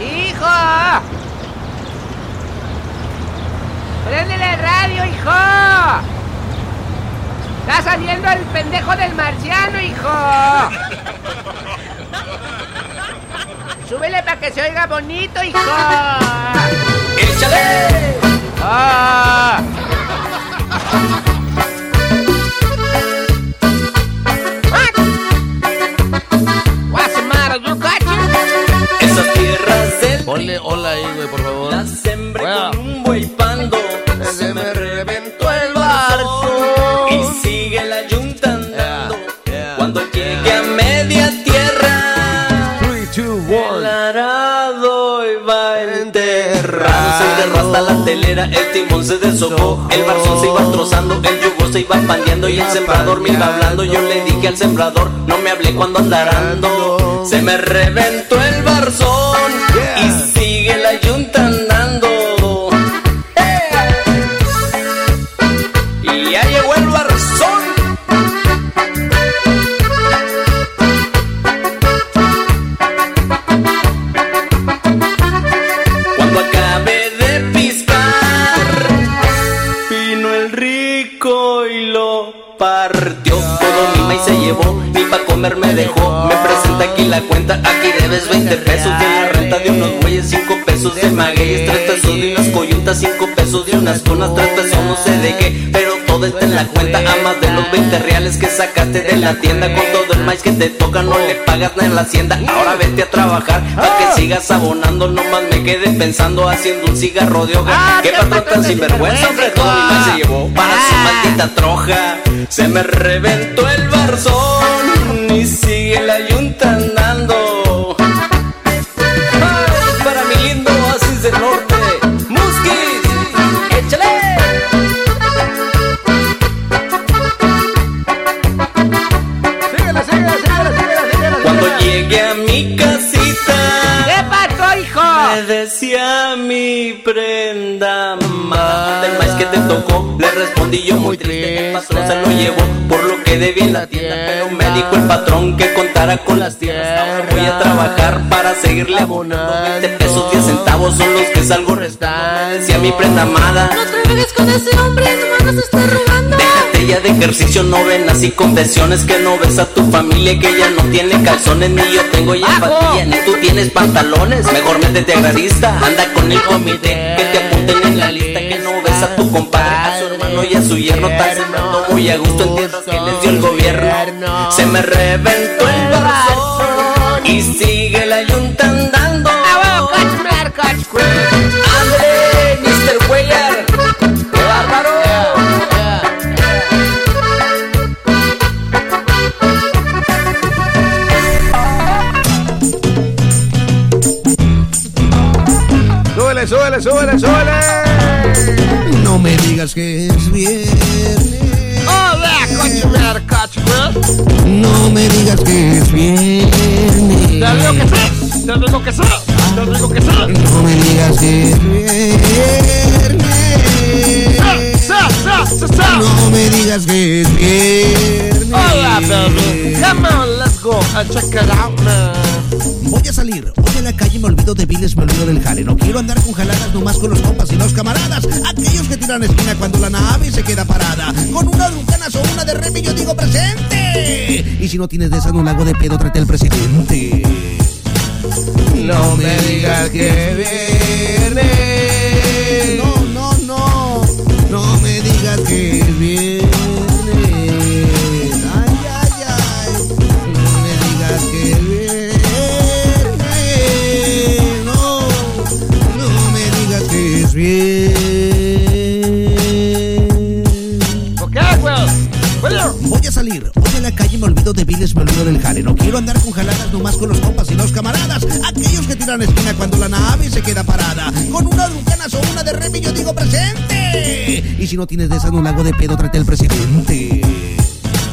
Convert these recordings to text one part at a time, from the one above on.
¡Hijo! ¡Préndele el radio, hijo! ¡Está saliendo el pendejo del marciano, hijo! ¡Súbele para que se oiga bonito, hijo! ¡Échale! ¡Ah! Ponle hola ahí, güey, por favor. La sembré Bueno. con un buey pando Se me reventó el barzo Y sigue la yunta andando Yeah, yeah, Cuando llegue a media tierra 3, 2, El arado iba enterrado Se derrasta la telera, el timón se deshojó El barzón se iba trozando, el yugo se iba pandeando Y el sembrador me iba hablando. Yo le dije al sembrador, no me hable cuando andarando Se me reventó el barzón debes 20 pesos. De la renta de unos bueyes, 5 pesos de magueyes, 3 pesos de unas coyuntas, 5 pesos de unas conas, 3 pesos no sé de qué. Pero todo está en la cuenta, a más de los 20 reales que sacaste de la tienda. Con todo el maíz que te toca, no le pagas nada en la hacienda. Ahora vete a trabajar, pa' que sigas abonando. Nomás me quedé pensando haciendo un cigarro de hoja. Ah, ¿Qué qué patrón tan sinvergüenza, hombre? Todo mi maíz se llevó para su Ah. maldita troja. Se me reventó el barzón y sigue la yunta Me decía mi prenda amada Del maíz que te tocó Le respondí yo muy triste. El patrón se lo llevó Por lo que debía en la tienda. Pero me dijo el patrón que contara con las tierras. Ahora voy a trabajar para seguirle abonando 20 pesos 10 centavos son los que salgo restando. Me decía mi prenda amada. No trabajes con ese hombre, nomás nos está robando. De ejercicio, no ven así confesiones Que no ves a tu familia que ya no tiene calzones Ni yo tengo ya empatía, ni tú tienes pantalones. Mejor métete a gradista, anda con el comité Que te apunten en la lista Que no ves a tu compadre, a su hermano y a su yerno Están sembrando muy a gusto en tierras que les dio el gobierno. Se me reventó el barzón digas que es viernes. Man, catch, quick. No me digas que es viernes. Te digo que sí, te digo que sí, te digo que sí. No me digas que es viernes. Sa, sa, sa, sa. No me digas que es viernes. Hola, baby. Come on, let's go and check it out, man. Voy a salir, la calle, me olvido de viles, me olvido del jale. No quiero andar con jaladas nomás con los compas y los camaradas. Aquellos que tiran esquina cuando la nave se queda parada. Con una ducanas o una de remi yo digo presente. Y si no tienes de esa, no la hago de pedo, trate el presidente. No me digas que viernes. No, no, no. No me digas que olvido de viles, me olvido del jale. No quiero andar con jaladas nomás con los compas y los camaradas. Aquellos que tiran esquina cuando la nave se queda parada. Con una Duncanas o una de Remy yo digo presente. Y si no tienes de esa, no la hago de pedo, trate al presidente.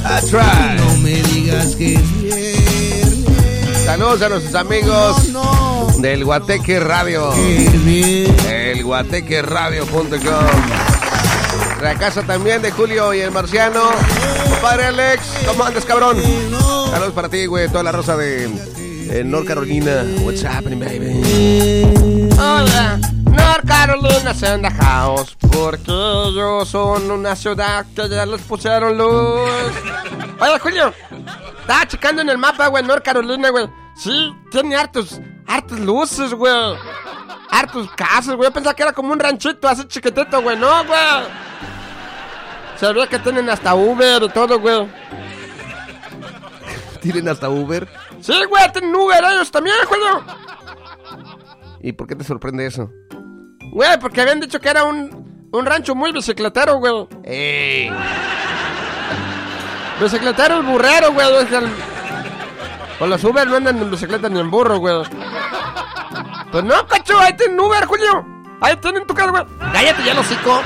That's right. No me digas que es viernes. Saludos a nuestros amigos No, no. del Guateque Radio. El guatequeradio.com. La casa también de Julio y el Marciano. Padre Alex, ¿cómo andas, cabrón? Saludos para ti, güey. Toda la rosa de North Carolina. What's happening, baby? Hola, North Carolina in the house. Porque ellos son una ciudad que ya les pusieron luz. Oye, Julio, estaba checando en el mapa, güey, North Carolina, güey. Sí, tiene hartos, hartos luces, güey. Hartos casas, güey. Yo pensaba que era como un ranchito así chiquitito, güey. No, güey. Se ve que tienen hasta Uber y todo, güey. ¿Tienen hasta Uber? Sí, güey, tienen Uber ellos también, Julio. ¿Y por qué te sorprende eso? Güey, porque habían dicho que era un, un rancho muy bicicletero, güey. ¡Ey! Bicicletero el burrero, güey. es Con los Uber no andan en bicicleta ni en burro, güey. Pues no, cacho, ahí tienen Uber, Julio. Ahí tienen tu casa, güey. Cállate ya, los hocico.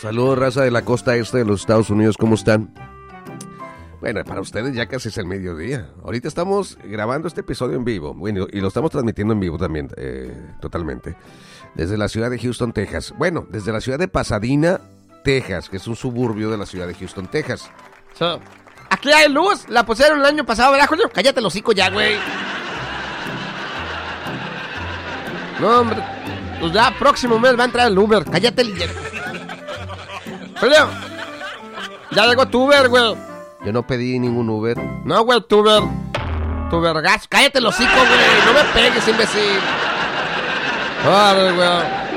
Saludos, raza de la costa este de los Estados Unidos. ¿Cómo están? Bueno, para ustedes ya casi es el mediodía. Ahorita estamos grabando este episodio en vivo. Bueno, y lo estamos transmitiendo en vivo también, eh, totalmente. Desde la ciudad de Houston, Texas. Bueno, desde la ciudad de Pasadena, Texas, que es un suburbio de la ciudad de Houston, Texas. Aquí hay luz. La pusieron el año pasado, ¿verdad, Julio? Cállate, los hocico ya, güey. No, hombre. Pues ya próximo mes va a entrar el Uber. Cállate, el... Julio. Ya llegó tu Uber, güey. Yo no pedí ningún Uber. No, güey, tu ver. Tu vergas. Cállate los hocico, güey. No me pegues, imbécil. Vale, güey.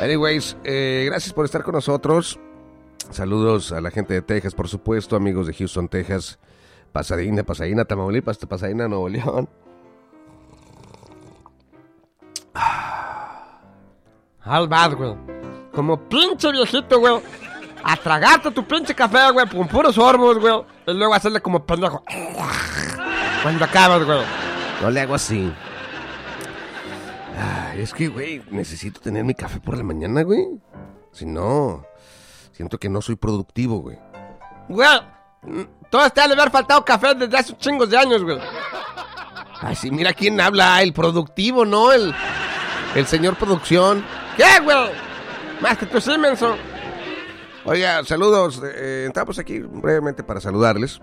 Anyways, eh, gracias por estar con nosotros. Saludos a la gente de Texas, por supuesto, amigos de Houston, Texas, Pasadena, Pasadena, Tamaulipas, Pasadena, Nuevo León. Al bad, güey. Como pinche viejito, güey. A tragarte tu pinche café, güey, con puros sorbos, güey. Y luego hacerle como pendejo. Cuando acabas, güey. No le hago así. Ay, es que, güey, necesito tener mi café por la mañana, güey. Si no, siento que no soy productivo, güey. Güey. Todo te ha de haber faltado café desde hace chingos de años, güey. Ay, sí, mira quién habla, el productivo, ¿no? El, el señor producción. ¿Qué, güey? Más que tu Simenson. Oiga, saludos. eh, entramos aquí brevemente para saludarles.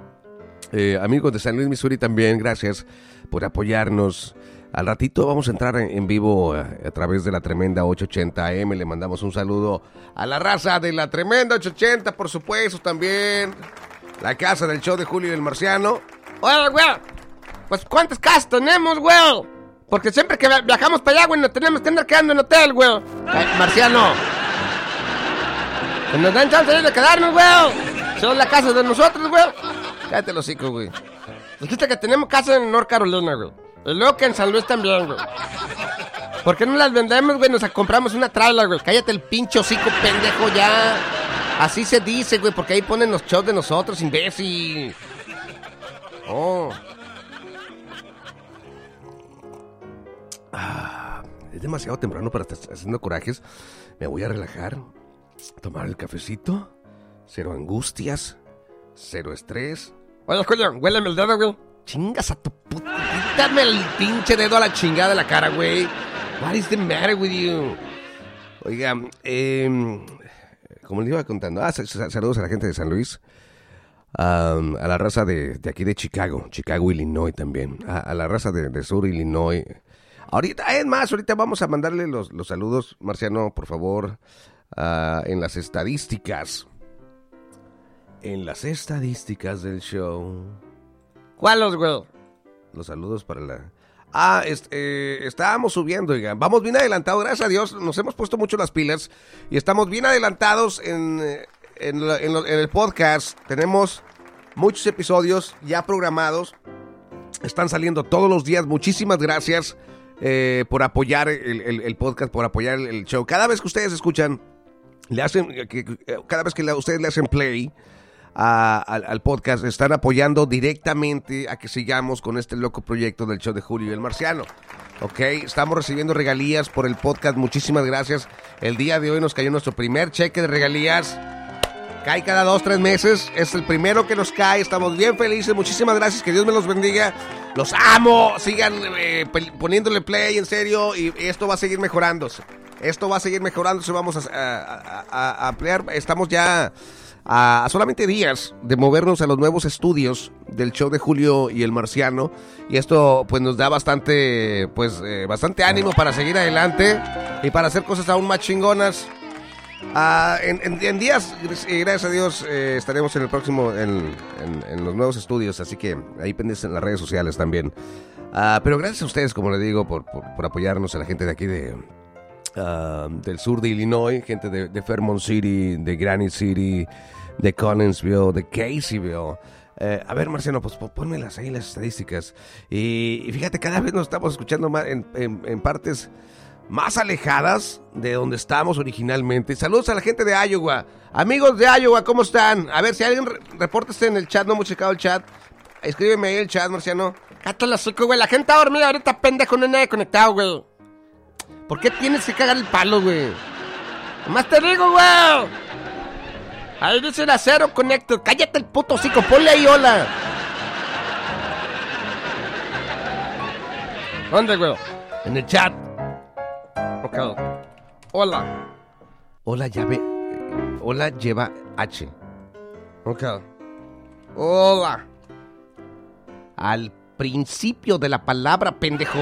Eh, amigos de San Luis, Missouri también, gracias por apoyarnos. Al ratito vamos a entrar en, vivo eh, a, través de la tremenda 880 AM. Le mandamos un saludo a la raza de la tremenda 880, por supuesto, también. La casa del show de Julio y el Marciano. Oye, güey. Pues, ¿cuántas casas tenemos, güey? Porque siempre que via- viajamos para allá, güey, nos tenemos que andar quedando en hotel, güey. Marciano. Que nos dan chance de quedarnos, güey. Son la casa de nosotros, güey. Cállate los hocico, güey. Dijiste que tenemos casa en North Carolina, güey. Y luego que en San Luis también, güey. ¿Por qué no las vendemos, güey? Nos compramos una trailer, güey. Cállate el pincho hocico, pendejo, ya. Así se dice, güey, porque ahí ponen los shows de nosotros, imbécil. Oh. Ah, es demasiado temprano para estar haciendo corajes. Me voy a relajar, tomar el cafecito, cero angustias, cero estrés. Oye, Julio, huéleme el dedo, güey. Chingas a tu puta. Quítame el pinche dedo a la chingada de la cara, güey. What is the matter with you? Oiga, eh, como les iba contando, ah, sa- sa- saludos a la gente de San Luis, am, a la raza de, de aquí de Chicago, Chicago, Illinois también, a, a la raza de, de Sur, Illinois. Ahorita, es más, ahorita vamos a mandarle los, los saludos, Marciano, por favor, ah, en las estadísticas. En las estadísticas del show. ¿Cuáles, güey? Los saludos para la... Ah, es- eh, estábamos subiendo, oiga. Vamos bien adelantados, gracias a Dios. Nos hemos puesto mucho las pilas y estamos bien adelantados en, eh, en, la- en lo- en el podcast. Tenemos muchos episodios ya programados. Están saliendo todos los días. Muchísimas gracias eh, por apoyar el, el- el podcast, por apoyar el, el show. Cada vez que ustedes escuchan, le hacen, que- que- cada vez que la- ustedes le hacen play al, podcast, están apoyando directamente a que sigamos con este loco proyecto del show de Julio y el Marciano. Ok, estamos recibiendo regalías por el podcast, muchísimas gracias. El día de hoy nos cayó nuestro primer cheque de regalías. Cae cada dos, tres meses. Es el primero que nos cae. Estamos bien felices. Muchísimas gracias. Que Dios me los bendiga. Los amo. Sigan eh, poniéndole play en serio. Y esto va a seguir mejorándose. Esto va a seguir mejorándose. Vamos a, ampliar. Estamos ya a, solamente días de movernos a los nuevos estudios del show de Julio y el Marciano. Y esto pues nos da bastante, pues, eh, bastante ánimo para seguir adelante y para hacer cosas aún más chingonas. Ah, en, en- en días, eh, gracias a Dios, eh, estaremos en el próximo, en- en los nuevos estudios, así que ahí pendientes en las redes sociales también. Ah, pero gracias a ustedes, como les digo, por, por- por apoyarnos, a la gente de aquí de, ah, del sur de Illinois, gente de, Fairmont City, de Granite City, de Collinsville, de Caseyville. Eh, a ver, Marciano, pues po- pónmelas ahí las estadísticas. Y, fíjate, cada vez nos estamos escuchando más en, partes más alejadas de donde estábamos originalmente. Saludos a la gente de Iowa. Amigos de Iowa, ¿cómo están? A ver, si alguien re- repórtese en el chat, no hemos checado el chat. Escríbeme ahí el chat, Marciano. Cállate la güey. La gente está dormida ahorita, pendejo, no hay nadie conectado, güey. ¿Por qué tienes que cagar el palo, güey? Nomás te digo, güey. Ahí dice el acero connector. Cállate el puto hocico, ponle ahí hola. ¿Dónde, güey? En el chat. Ok. Hola. Hola, llave. Hola, lleva H. Ok. Hola. Al principio de la palabra, pendejo.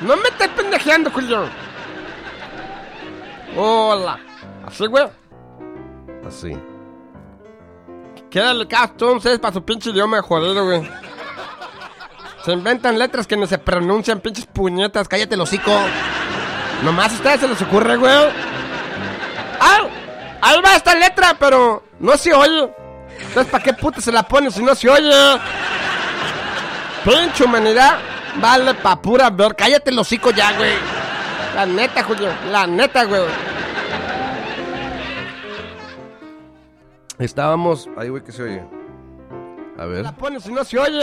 No me estés pendejeando, Julio. Hola. Así, güey. Así. Qué delicados todos ustedes para su pinche idioma jodido, güey. Se inventan letras que no se pronuncian, pinches puñetas. Cállate el hocico. Nomás a ustedes se les ocurre, güey. ¡Ah! Ahí va esta letra, pero no se oye. Entonces, ¿para qué puta se la pone si no se oye? Pinche humanidad. Vale pa' pura ver. Cállate el hocico ya, güey. La neta, Julio. La neta, güey. Estábamos. Ahí, güey, que se oye. A ver. la pone si no se oye?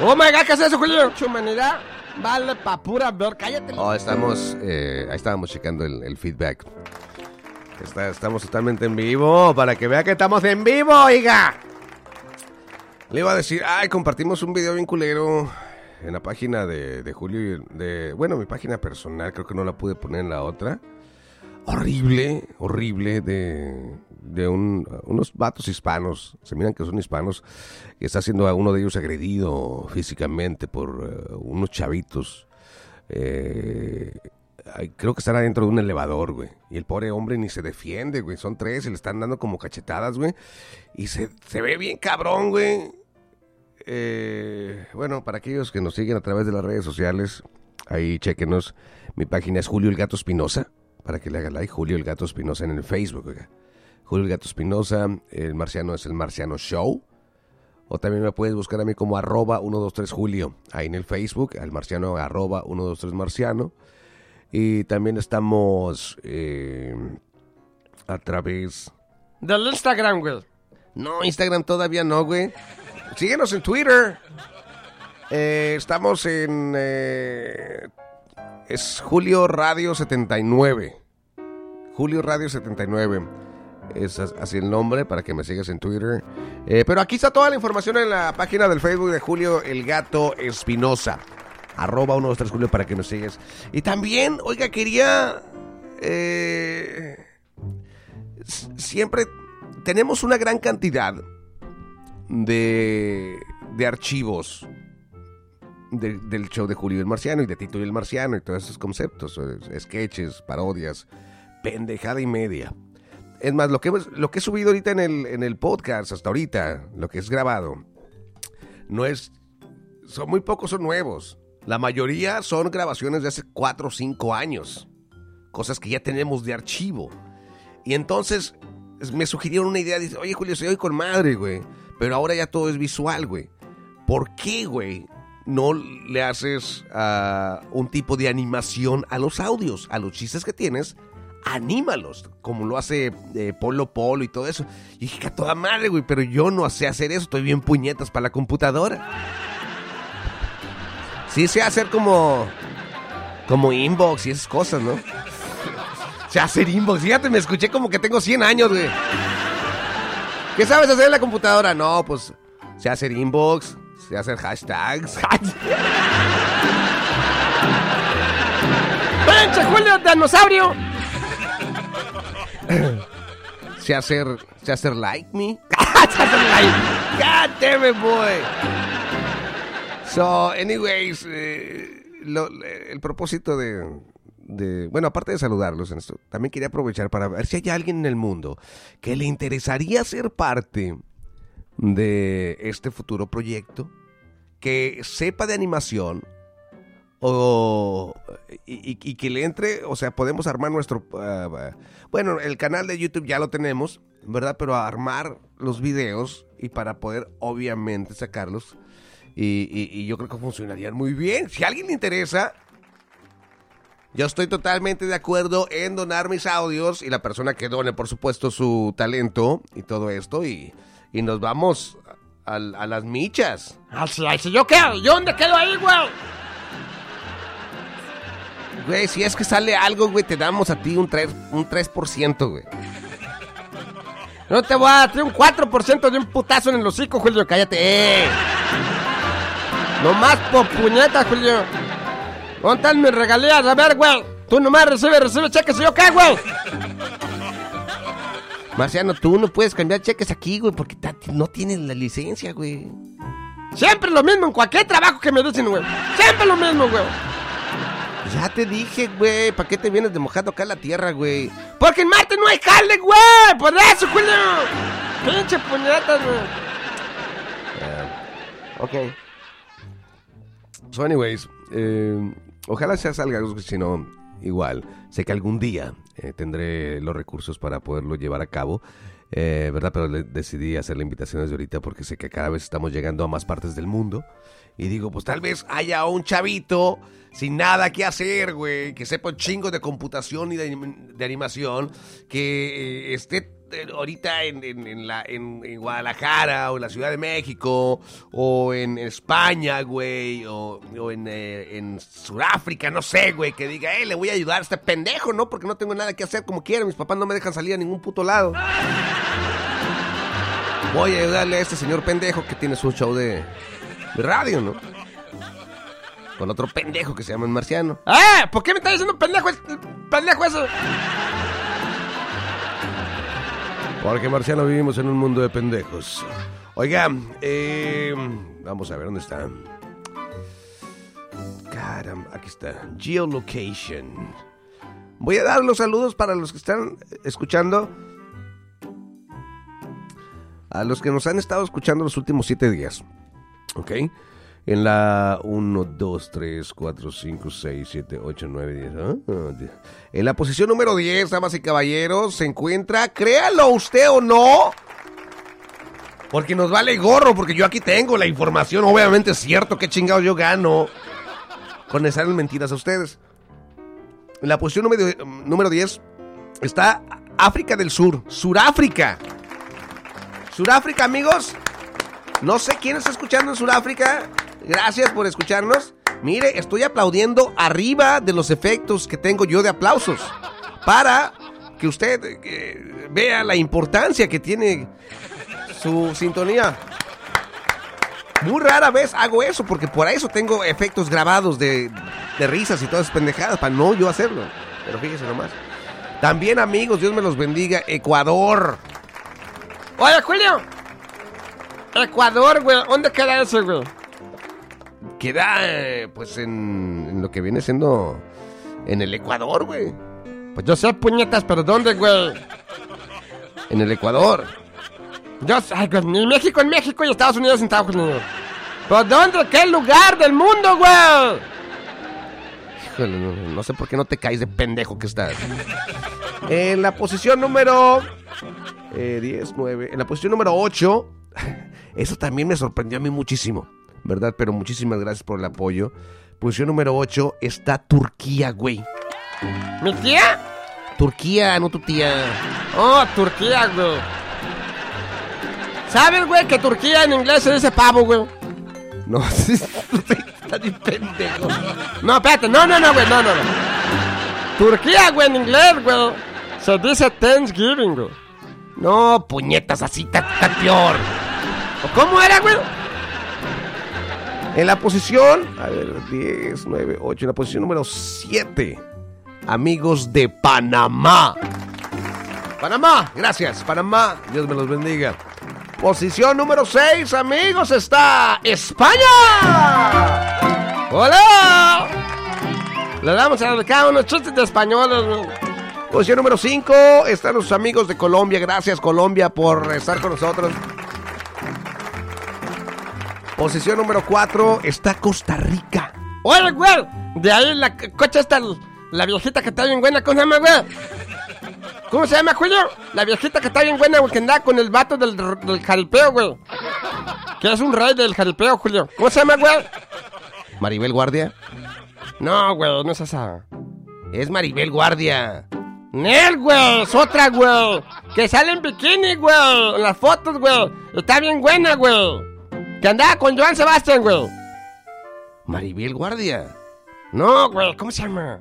Oh my god, ¿qué es eso, Julio? Humanidad. Vale pa' pura ver. Cállate. el Oh, estamos. eh, ahí estábamos checando el, el feedback. Está- estamos totalmente en vivo. Para que vea que estamos en vivo, oiga. Le iba a decir, ay, compartimos un video bien culero en la página de, Julio. De, bueno, mi página personal, creo que no la pude poner en la otra. Horrible, horrible de, de un- unos vatos hispanos. Se miran que son hispanos. Que está siendo a uno de ellos agredido físicamente por eh, unos chavitos. Eh, creo que están adentro de un elevador, güey. Y el pobre hombre ni se defiende, güey. Son tres y le están dando como cachetadas, güey. Y se, se ve bien cabrón, güey. Eh, bueno, para aquellos que nos siguen a través de las redes sociales, ahí chequenos. Mi página es Julio el Gato Espinosa. Para que le haga like, Julio el Gato Espinosa en el Facebook, oiga. Julio el Gato Espinosa. El marciano es el Marciano Show. O también me puedes buscar a mí como arroba 123 Julio. Ahí en el Facebook, al marciano arroba 123 Marciano. Y también estamos eh, a través... Del Instagram, güey. No, Instagram todavía no, güey. Síguenos en Twitter. Eh, estamos en... eh, es Julio Radio 79. Julio Radio 79. Es as- así el nombre para que me sigas en Twitter. Eh, pero aquí está toda la información en la página del Facebook de Julio El Gato Espinosa. Arroba 123 Julio para que nos sigas. Y también, oiga, quería... siempre tenemos una gran cantidad de, de archivos de- del show de Julio el Marciano y de Tito y el Marciano y todos esos conceptos, eh, sketches, parodias, pendejada y media. Es más, lo que, lo que he subido ahorita en el, en el podcast, hasta ahorita, lo que es grabado, no es. Son muy pocos, son nuevos. La mayoría son grabaciones de hace 4 o 5 años. Cosas que ya tenemos de archivo. Y entonces es- me sugirieron una idea. Dice, oye, Julio, soy hoy con madre, güey. Pero ahora ya todo es visual, güey. ¿Por qué, güey? No le haces ah, un tipo de animación a los audios, a los chistes que tienes, anímalos, como lo hace eh, Polo Polo y todo eso. Y dije, que toda madre, güey, pero yo no sé hacer eso, estoy bien puñetas para la computadora. Sí sé hacer como, como inbox y esas cosas, ¿no? Sé hacer inbox, fíjate, me escuché como que tengo 100 años, güey. ¿Qué sabes hacer en la computadora? No, pues sé hacer inbox, sé hacer hashtags. ¡Pinche Julio dinosaurio! sé hacer, sé hacer like me. sé hacer like. God damn it, boy. So, anyways, eh, lo- el propósito de, de- bueno, aparte de saludarlos en esto, también quería aprovechar para ver si hay alguien en el mundo que le interesaría ser parte de este futuro proyecto, que sepa de animación o y, que le entre, o sea, podemos armar nuestro, ah, bueno, el canal de YouTube ya lo tenemos, ¿verdad? Pero armar los videos y para poder obviamente sacarlos y, y- y yo creo que funcionarían muy bien. Si a alguien le interesa, yo estoy totalmente de acuerdo en donar mis audios y la persona que done, por supuesto, su talento y todo esto y, y nos vamos a, a las michas. ¿yo qué? ¿Yo dónde quedo ahí, güey? Güey, si es que sale algo, güey, te damos a ti un 3%, un 3% güey. No te voy a dar un 4% de un putazo en el hocico, Julio, cállate. ¡Eh! Nomás por puñeta, Julio. ¿Dónde están mis regalías? A ver, güey. Tú nomás recibe, recibe cheques y yo qué, güey. Marciano, tú no puedes cambiar cheques aquí, güey, porque no tienes la licencia, güey. Siempre lo mismo en cualquier trabajo que me dicen, güey. Siempre lo mismo, güey. Ya te dije, güey, ¿para qué te vienes de mojado acá a la tierra, güey? Porque en Marte no hay jale, güey. Por eso, Julio. Pinche puñetas, güey. Ok. So, anyways, eh, ojalá sea salga algo, si no, igual. Sé que algún día eh, tendré los recursos para poderlo llevar a cabo, eh, ¿verdad? Pero decidí hacer la invitación desde ahorita porque sé que cada vez estamos llegando a más partes del mundo. Y digo, pues tal vez haya un chavito sin nada que hacer, güey, que sepa un chingo de computación y de, anim- de animación, que eh, esté ahorita en, en- en la, en, en Guadalajara o en la Ciudad de México o en España, güey, o, o en, eh, en Sudáfrica, no sé, güey, que diga, eh, le voy a ayudar a este pendejo, ¿no? Porque no tengo nada que hacer como quiera, mis papás no me dejan salir a ningún puto lado. Voy a ayudarle a este señor pendejo que tiene su show de, radio, ¿no? Con otro pendejo que se llama el marciano. ¡Eh! ¿Por qué me estás diciendo pendejo, pendejo eso? Porque Marciano vivimos en un mundo de pendejos. Oiga, eh, vamos a ver dónde está. Caramba, aquí está. Geolocation. Voy a dar los saludos para los que están escuchando. A los que nos han estado escuchando los últimos siete días. ¿Ok? En la 1, 2, 3, 4, 5, 6, 7, 8, 9, 10. ah, die- En la posición número 10, damas y caballeros, se encuentra, créalo usted o no, porque nos vale gorro, porque yo aquí tengo la información, obviamente es cierto que chingados yo gano con esas mentiras a ustedes. En la posición número, número 10 está África del Sur, Suráfrica. Suráfrica, amigos. No sé quién está escuchando en Sudáfrica. Gracias por escucharnos. Mire, estoy aplaudiendo arriba de los efectos que tengo yo de aplausos. Para que usted eh, vea la importancia que tiene su sintonía. Muy rara vez hago eso, porque por eso tengo efectos grabados de, de risas y todas esas pendejadas, para no yo hacerlo. Pero fíjese nomás. También, amigos, Dios me los bendiga. Ecuador. Oye, Julio. Ecuador, güey. ¿Dónde queda ese, güey? Queda, pues, en, en lo que viene siendo en el Ecuador, güey. Pues yo sé puñetas, pero ¿dónde, güey? En el Ecuador. Yo sé, ay, güey, ni México en México y Estados Unidos en Estados Unidos. ¿Pero dónde? ¿Qué lugar del mundo, güey? Híjole, no, no sé por qué no te caes de pendejo que estás. En la posición número eh, 10, 9. En la posición número 8. Eso también me sorprendió a mí muchísimo. ¿Verdad? Pero muchísimas gracias por el apoyo. Posición número 8 está Turquía, güey. ¿Mi tía? Turquía, no tu tía. Oh, Turquía, güey. ¿Sabes, güey, que Turquía en inglés se dice pavo, güey? No, está bien pendejo. No, espérate, no, no, no, güey, no, no, no. Turquía, güey, en inglés, güey. Se dice Thanksgiving, güey. No, puñetas, así está, está peor. ¿O ¿Cómo era, güey? En la posición, a ver, 10, 9, 8, en la posición número 7, amigos de Panamá. Panamá, gracias, Panamá, Dios me los bendiga. Posición número 6, amigos, está España. ¡Hola! Le damos a cada unos chistes de españoles. Posición número 5, están los amigos de Colombia. Gracias, Colombia, por estar con nosotros. Posición número 4 está Costa Rica. Oye, güey, de ahí la c- coche está la viejita que está bien buena, ¿cómo se llama, güey? ¿Cómo se llama, Julio? La viejita que está bien buena, güey, que anda con el vato del, del jaripeo, güey. Que es un rey del jaripeo, Julio. ¿Cómo se llama, güey? Maribel Guardia. No, güey, no es esa. Es Maribel Guardia. Nel, güey, es otra, güey. Que sale en bikini, güey, en las fotos, güey. Está bien buena, güey. Que andaba con Joan Sebastián, güey. Maribel Guardia. No, güey, ¿cómo se llama?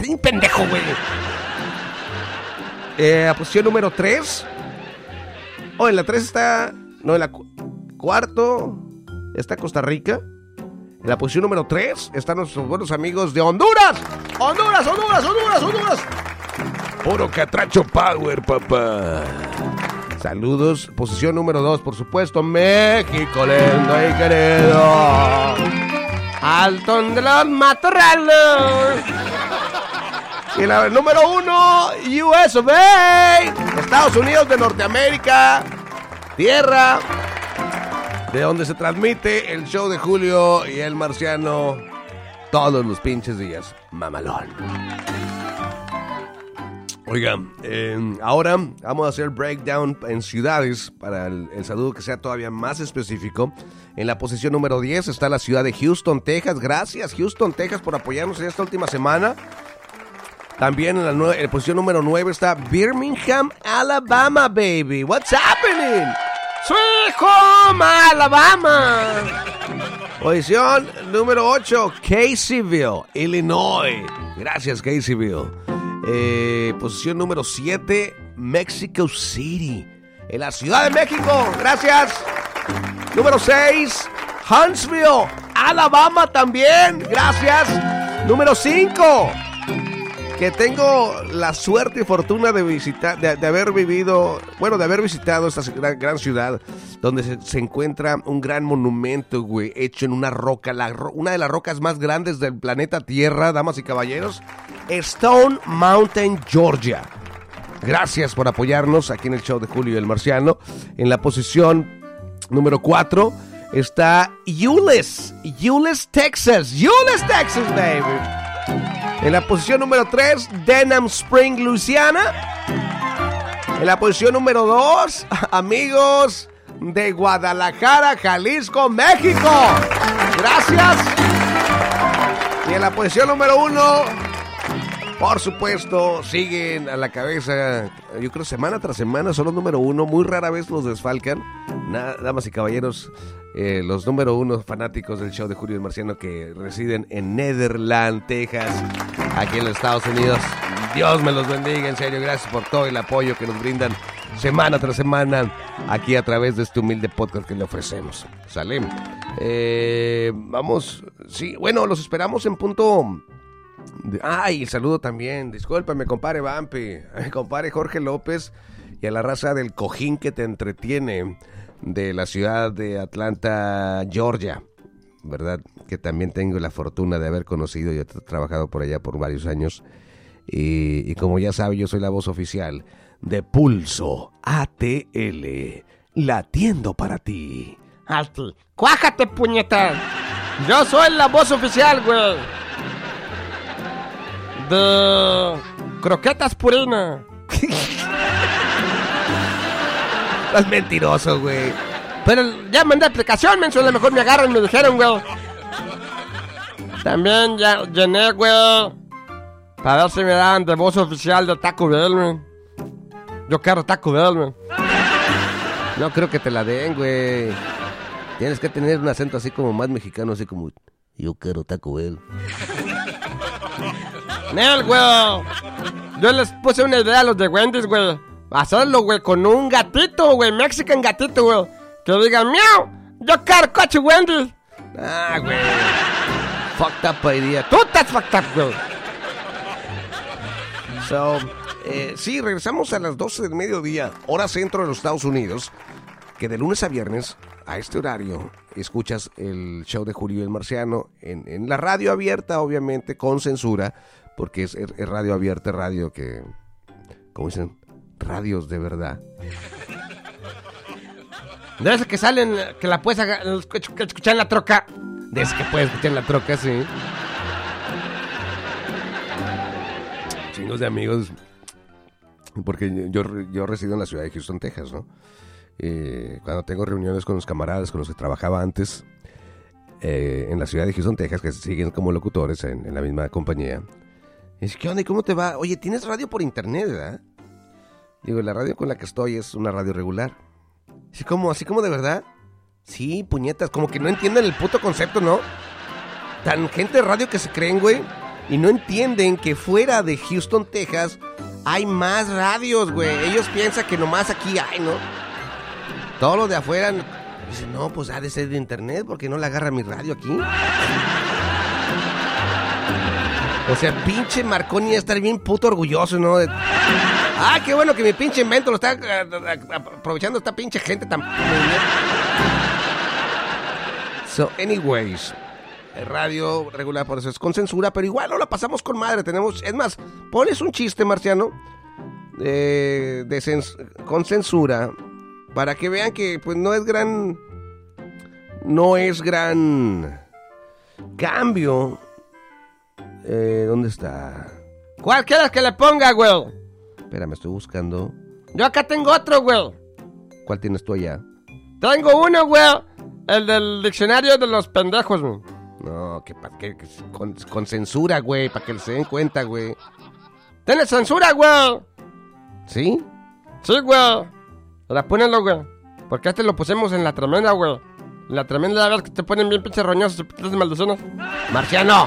Bien pendejo, güey. Eh, a posición número 3. Oh, en la 3 está. No, en la cu- cuarto está Costa Rica. En la posición número 3 están nuestros buenos amigos de Honduras. Honduras, Honduras, Honduras, Honduras. Puro catracho power, papá. Saludos. Posición número 2, por supuesto. México lindo y querido. Alton de los matorrales. Y la número uno, US of A. Estados Unidos de Norteamérica. Tierra. De donde se transmite el show de Julio y el Marciano. Todos los pinches días. Mamalón. Oigan, eh, ahora vamos a hacer breakdown en ciudades para el, saludo que sea todavía más específico. En la posición número 10 está la ciudad de Houston, Texas. Gracias, Houston, Texas, por apoyarnos en esta última semana. También en la, en la posición número 9 está Birmingham, Alabama, baby. What's happening? Sweet Home, Alabama. Posición número 8, Caseyville, Illinois. Gracias, Caseyville. Eh, posición número 7, Mexico City, en la Ciudad de México. Gracias. Número 6, Huntsville, Alabama también. Gracias. Número 5, que tengo la suerte y fortuna de visitar, de, de haber vivido, bueno, de haber visitado esta gran, gran ciudad, donde se, se encuentra un gran monumento, güey, hecho en una roca, la una de las rocas más grandes del planeta Tierra, damas y caballeros, Stone Mountain, Georgia. Gracias por apoyarnos aquí en el show de Julio y el Marciano. En la posición número 4 está Euless, Euless, Texas, Euless, Texas, baby. En la posición número 3, Denham Spring, Louisiana. En la posición número 2, amigos de Guadalajara, Jalisco, México. Gracias. Y en la posición número 1, por supuesto, siguen a la cabeza, yo creo semana tras semana son los número uno, muy rara vez los desfalcan. Damas y caballeros, eh, los número uno fanáticos del show de Julio el Marciano que residen en Netherland, Texas, aquí en los Estados Unidos. Dios me los bendiga, en serio, gracias por todo el apoyo que nos brindan semana tras semana aquí a través de este humilde podcast que le ofrecemos. ¿Sale? Eh, vamos, sí, bueno, los esperamos en punto Ay, saludo también. Discúlpame, compadre Vampi. Ay, compadre Jorge López y a la raza del cojín que te entretiene de la ciudad de Atlanta, Georgia. ¿Verdad? Que también tengo la fortuna de haber conocido y he tra- trabajado por allá por varios años. Y, y como ya sabe, yo soy la voz oficial de Pulso ATL. Latiendo para ti. Cuájate, puñeta. Yo soy la voz oficial, güey. De croquetas purina. Estás mentiroso, güey. Pero ya mandé aplicación, menso. A lo mejor me agarran y me dijeron, güey. También ya llené, güey. Para ver si me dan de voz oficial de Taco Bell, man. Yo quiero Taco Bell, man. No creo que te la den, güey. Tienes que tener un acento así como más mexicano, así como... Yo quiero Taco Bell. Nel, güey. Yo les puse una idea a los de Wendy's, güey. Hacerlo, güey, con un gatito, güey. Mexican gatito, güey. Que digan, miau. Yo quiero coche Wendy's. Ah, güey. Fucked up idea. Tú estás fucked up, güey. So, eh, sí, regresamos a las 12 del mediodía, hora centro de los Estados Unidos, que de lunes a viernes, a este horario, escuchas el show de Julio el Marciano en, en la radio abierta, obviamente, con censura, porque es, es radio abierta, radio que, como dicen, radios de verdad. De esas que salen, que la puedes que escuchar en la troca. De ese que puedes escuchar en la troca, sí. Chingos de amigos. Porque yo, yo resido en la ciudad de Houston, Texas, ¿no? Eh, cuando tengo reuniones con los camaradas con los que trabajaba antes eh, en la ciudad de Houston, Texas, que siguen como locutores en, la misma compañía. Es ¿qué onda? ¿Y cómo te va? Oye, tienes radio por internet, ¿verdad? Digo, la radio con la que estoy es una radio regular. Así como, así como de verdad. Sí, puñetas, como que no entienden el puto concepto, ¿no? Tan gente de radio que se creen, güey. Y no entienden que fuera de Houston, Texas, hay más radios, güey. Ellos piensan que nomás aquí hay, ¿no? Todo lo de afuera. Dicen, no, pues ha de ser de internet, porque no le agarra mi radio aquí. O sea, pinche Marconi a estar bien puto orgulloso, ¿no? Ah, qué bueno que mi pinche invento lo está eh, eh, aprovechando esta pinche gente tan... So, anyways, radio regular por eso es con censura, pero igual no la pasamos con madre. Tenemos, es más, pones un chiste, Marciano, eh, con censura, para que vean que pues no es gran, no es gran cambio. Eh, ¿Dónde está? ¿Cuál quieres que le ponga, güey? Espera, me estoy buscando. Yo acá tengo otro, güey. ¿Cuál tienes tú allá? Tengo uno, güey. El del diccionario de los pendejos, güey. No, que, pa- que- que con, con censura, güey, para que se den cuenta, güey. ¿Tienes censura, güey? ¿Sí? Sí, güey. Ahora ponelo, güey. Porque este lo pusimos en la tremenda, güey. En la tremenda, ves que te ponen bien pinches roñosos y pinches maldiciones. Marciano.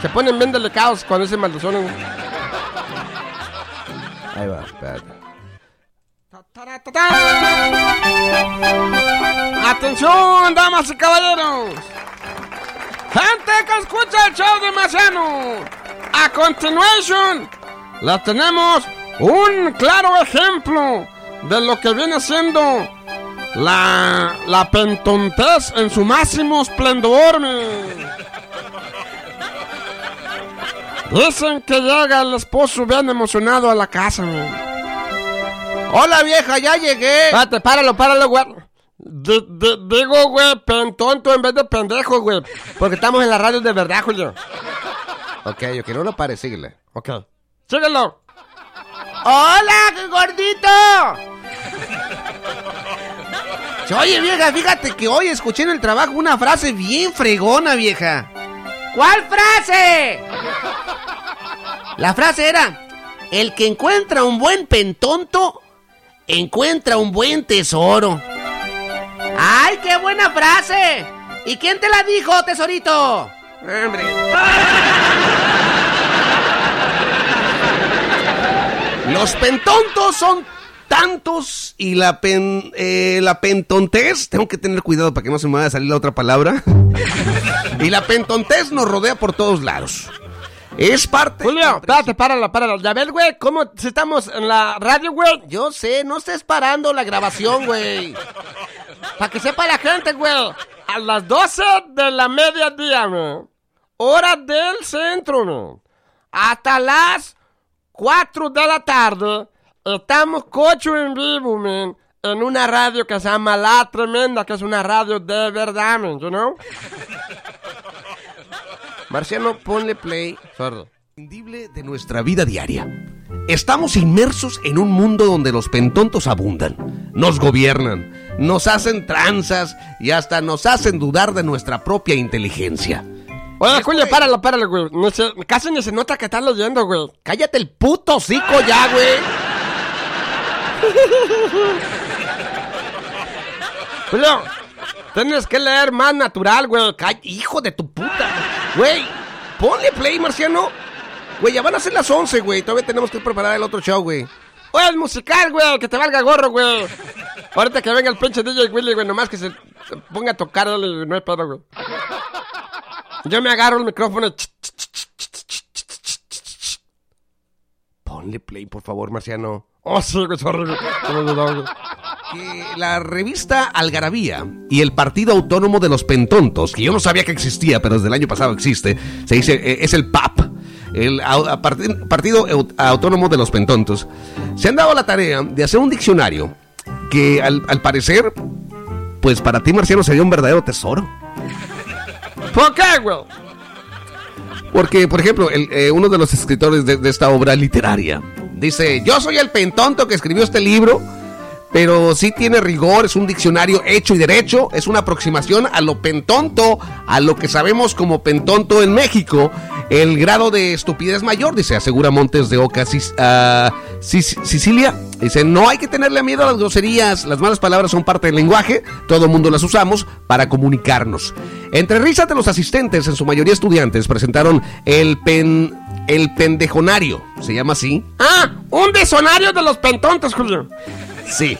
Se ponen bien delicados cuando dicen maldiciones, güey. Atención, damas y caballeros. Gente que escucha el show de Marciano. A continuation, la tenemos un claro ejemplo de lo que viene siendo la, la pentontez en su máximo esplendor. Dicen que llega el esposo bien emocionado a la casa. men. Hola, vieja, ya llegué. Espérate, páralo, páralo, güey. Di- di- digo, güey, pentonto en vez de pendejo, güey. Porque estamos en la radio de verdad, Julio. Ok, ok, no lo pares, síguele. Ok. Síguelo. ¡Hola, qué gordito! Oye, vieja, fíjate que hoy escuché en el trabajo una frase bien fregona, vieja. ¿Cuál frase? La frase era, el que encuentra un buen pentonto, encuentra un buen tesoro. ¡Ay, qué buena frase! ¿Y quién te la dijo, tesorito? Hombre. Los pentontos son tantos y la pen, eh, la pentontez, tengo que tener cuidado para que no se me vaya a salir la otra palabra. y la pentontez nos rodea por todos lados. Es parte. Julio, espérate, páralo, páralo. Ya ves, güey, cómo estamos en la radio, güey. Yo sé, no estés parando la grabación, güey. Para que sepa la gente, güey. A las 12 de la mediodía, güey. Hora del centro, güey. Hasta las 4 de la tarde. Estamos cocho en vivo, man. En una radio que se llama La Tremenda, que es una radio de verdad, man, you know? Marciano, ponle play. Imprescindible de nuestra vida diaria. Estamos inmersos en un mundo donde los pentontos abundan, nos gobiernan, nos hacen tranzas y hasta nos hacen dudar de nuestra propia inteligencia. Oye, Julio, páralo, páralo, güey. No sé, casi ni se nota que estás leyendo, güey. Cállate el puto hocico ya, güey. Julio, Tienes que leer más natural, güey. Hijo de tu puta. Güey, ponle play, marciano. Güey, ya van a ser las 11, güey. Todavía tenemos que preparar el otro show, güey. O el musical, güey, que te valga gorro, güey. Ahorita que venga el pinche DJ Willy, güey, nomás que se ponga a tocar, dale, no es pedo, güey. Yo me agarro el micrófono. Ponle play, por favor, Marciano. Oh, sí, güey, sorry, güey. Que la revista Algarabía y el Partido Autónomo de los Pentontos, que yo no sabía que existía, pero desde el año pasado existe, se dice, eh, es el PAP, el Partido Au- Autónomo de los Pentontos, se han dado la tarea de hacer un diccionario que al, al parecer, pues para ti, Marciano, sería un verdadero tesoro. ¿Por qué, güey? Porque, por ejemplo, el, eh, uno de los escritores de, de esta obra literaria dice, yo soy el pentonto que escribió este libro, pero sí tiene rigor, es un diccionario hecho y derecho, es una aproximación a lo pentonto, a lo que sabemos como pentonto en México, el grado de estupidez mayor, dice, asegura Montes de Oca, Sis- ah, Sicilia. Dice, no hay que tenerle miedo a las groserías, las malas palabras son parte del lenguaje, todo el mundo las usamos para comunicarnos. Entre risas de los asistentes, en su mayoría estudiantes, presentaron el pen... El pendejonario, se llama así. Ah, un diccionario de los pentontos, Julio. Sí.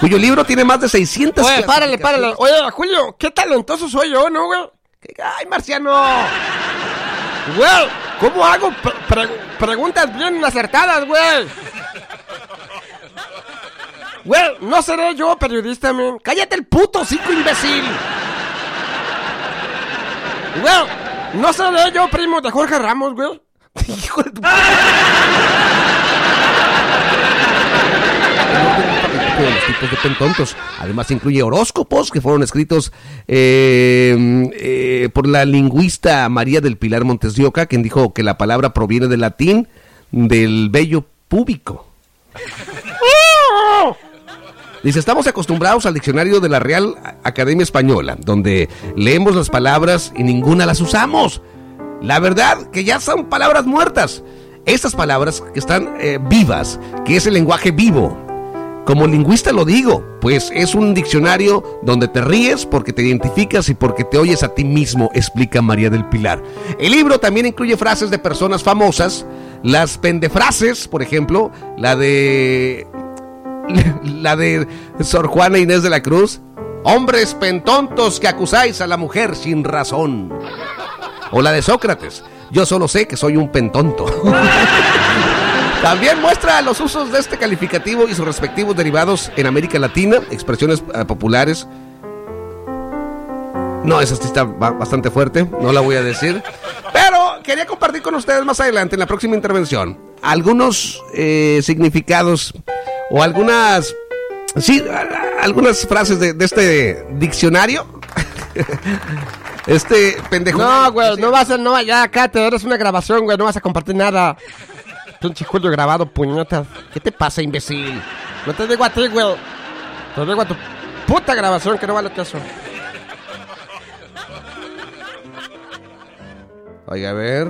Cuyo libro tiene más de 600 Oye, párale, párale. Oye, Julio, qué talentoso soy yo, ¿no, güey? Ay, Marciano. Güey, ¿cómo hago pre- pre- preguntas bien acertadas, güey? Güey, no seré yo periodista, man. Cállate el puto hocico, imbécil. Güey, no seré yo primo de Jorge Ramos, güey. Hijo de tu de los tipos de pentontos. Además incluye horóscopos que fueron escritos eh, eh, por la lingüista María del Pilar Montes de quien dijo que la palabra proviene del latín del vello púbico. Dice, estamos acostumbrados al diccionario de la Real Academia Española, donde leemos las palabras y ninguna las usamos. La verdad que ya son palabras muertas. Estas palabras que están eh, vivas, que es el lenguaje vivo. Como lingüista lo digo, pues es un diccionario donde te ríes porque te identificas y porque te oyes a ti mismo, explica María del Pilar. El libro también incluye frases de personas famosas, las pendefrases, por ejemplo, la de la de Sor Juana Inés de la Cruz. Hombres pentontos que acusáis a la mujer sin razón. O la de Sócrates. Yo solo sé que soy un pentonto. También muestra los usos de este calificativo y sus respectivos derivados en América Latina, expresiones eh, populares. No, esa sí está ba- bastante fuerte, no la voy a decir. Pero quería compartir con ustedes más adelante, en la próxima intervención, algunos eh, significados o algunas, sí, algunas frases de, de este diccionario. este pendejo. No, güey, no vas a, no, ya acá te eres una grabación, güey, no vas a compartir nada. Pinche Julio grabado, puñetas. ¿Qué te pasa, imbécil? No te digo a ti, güey. Te digo a tu puta grabación que no vale caso. Oiga, a ver.